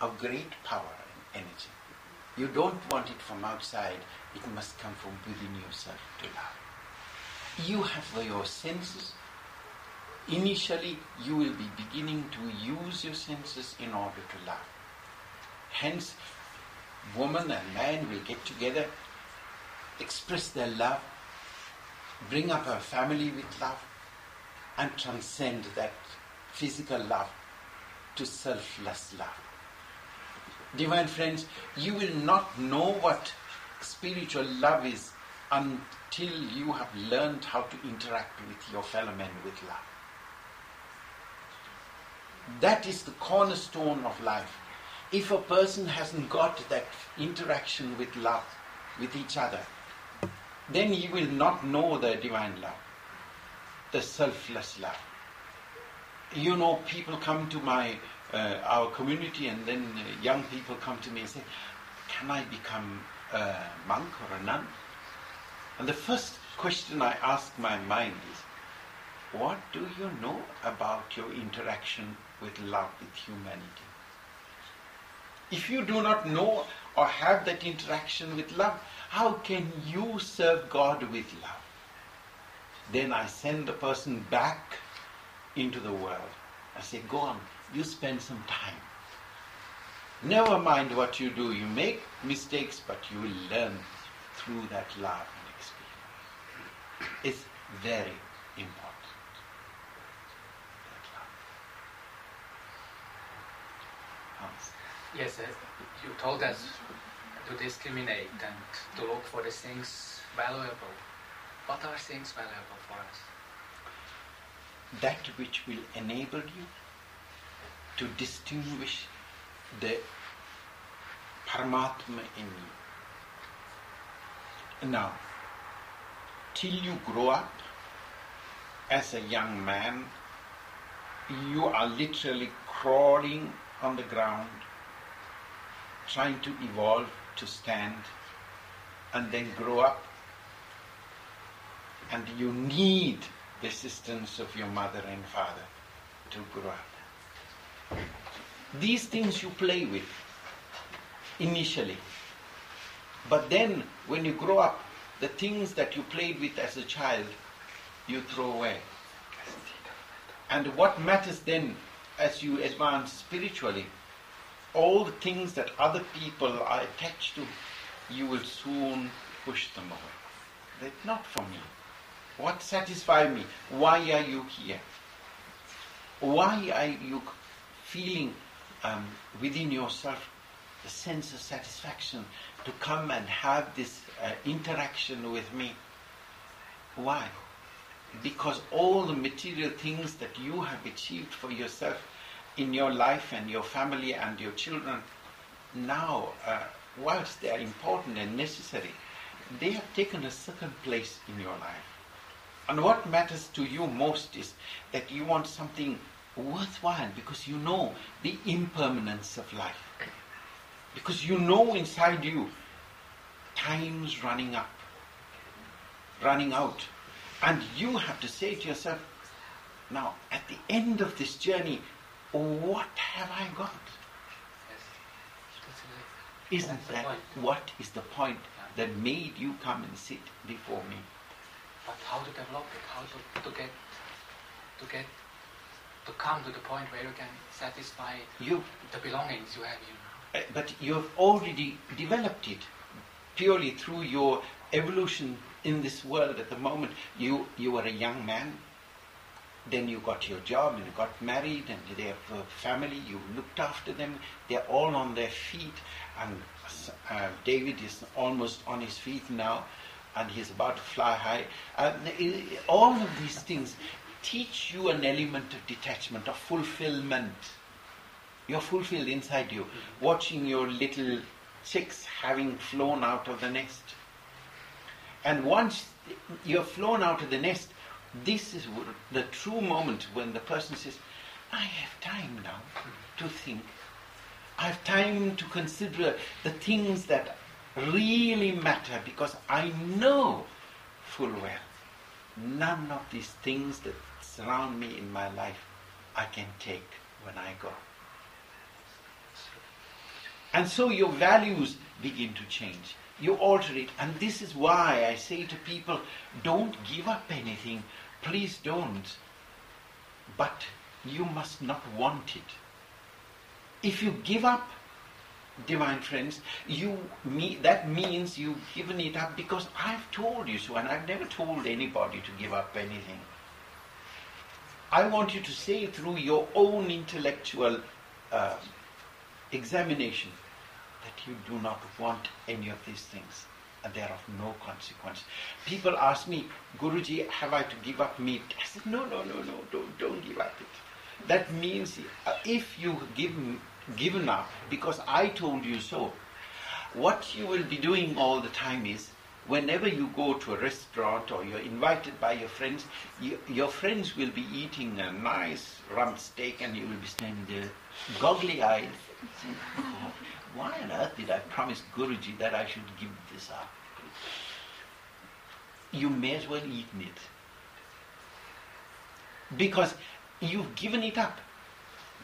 of great power and energy. You don't want it from outside, it must come from within yourself to love. You have your senses. Initially, you will be beginning to use your senses in order to love. Hence, woman and man will get together, express their love, bring up a family with love, and transcend that physical love to selfless love. Divine friends, you will not know what spiritual love is until you have learned how to interact with your fellow men with love. That is the cornerstone of life. If a person hasn't got that interaction with love, with each other, then he will not know the divine love, the selfless love. You know, people come to my uh, our community, and then uh, young people come to me and say, "Can I become a monk or a nun?" And the first question I ask my mind is, "What do you know about your interaction with love, with humanity?" If you do not know or have that interaction with love, how can you serve God with love? Then I send the person back into the world. I say, go on, you spend some time. Never mind what you do. You make mistakes, but you learn through that love and experience. It's very important. Hans. Yes, uh, you told us to discriminate and to look for the things valuable. What are things valuable for us? That which will enable you to distinguish the Paramatma in you. Now, till you grow up as a young man, you are literally crawling on the ground, trying to evolve to stand, and then grow up. And you need the assistance of your mother and father to grow up. These things you play with initially. But then, when you grow up, the things that you played with as a child, you throw away. And what matters then as you advance spiritually, all the things that other people are attached to, you will soon push them away. They're not for me. What satisfies me? Why are you here? Why are you feeling um, within yourself the sense of satisfaction to come and have this uh, interaction with me. Why? Because all the material things that you have achieved for yourself in your life and your family and your children, now, uh, whilst they are important and necessary, they have taken a second place in your life. And what matters to you most is that you want something worthwhile because you know the impermanence of life. Because you know inside you time's running up, running out. And you have to say to yourself, now at the end of this journey, what have I got? Isn't that what is the point that made you come and sit before me? But how to develop it? How to, to get to get to come to the point where you can satisfy you, the belongings you have Uh, but you have already developed it purely through your evolution in this world at the moment. You, you were a young man, then you got your job and you got married and they have a family, you looked after them, they're all on their feet. And uh, David is almost on his feet now and he's about to fly high. Uh, all of these things teach you an element of detachment, of fulfillment. You're fulfilled inside you, mm-hmm. watching your little chicks having flown out of the nest. And once you're flown out of the nest, this is the true moment when the person says, I have time now mm-hmm. to think. I have time to consider the things that really matter because I know full well none of these things that surround me in my life I can take when I go. And so your values begin to change. You alter it. And this is why I say to people, don't give up anything. Please don't. But you must not want it. If you give up, divine friends, you me, that means you've given it up because I've told you so, and I've never told anybody to give up anything. I want you to say through your own intellectual uh, examination that you do not want any of these things and they are of no consequence. People ask me, Guruji, have I to give up meat? I said, no, no, no, no, don't, don't give up it. That means uh, if you give given up because I told you so, what you will be doing all the time is whenever you go to a restaurant or you're invited by your friends, you, your friends will be eating a nice rump steak and you will be standing there goggly eyed. Why on earth did I promise Guruji that I should give this up? You may as well eat it. Because you've given it up.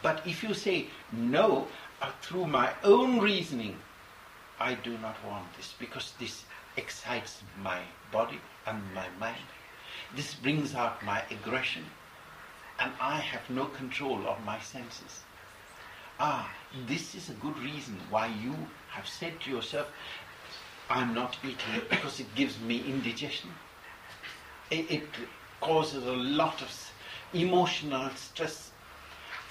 But if you say, no, uh, through my own reasoning, I do not want this because this excites my body and my mind. This brings out my aggression, and I have no control of my senses. Ah, this is a good reason why you have said to yourself, I'm not eating it because it gives me indigestion. It, it causes a lot of emotional stress.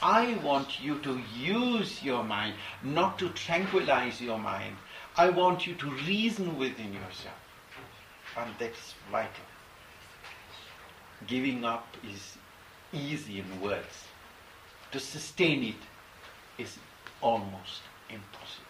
I want you to use your mind, not to tranquilize your mind. I want you to reason within yourself. And that's vital. Giving up is easy in words. To sustain it is almost impossible.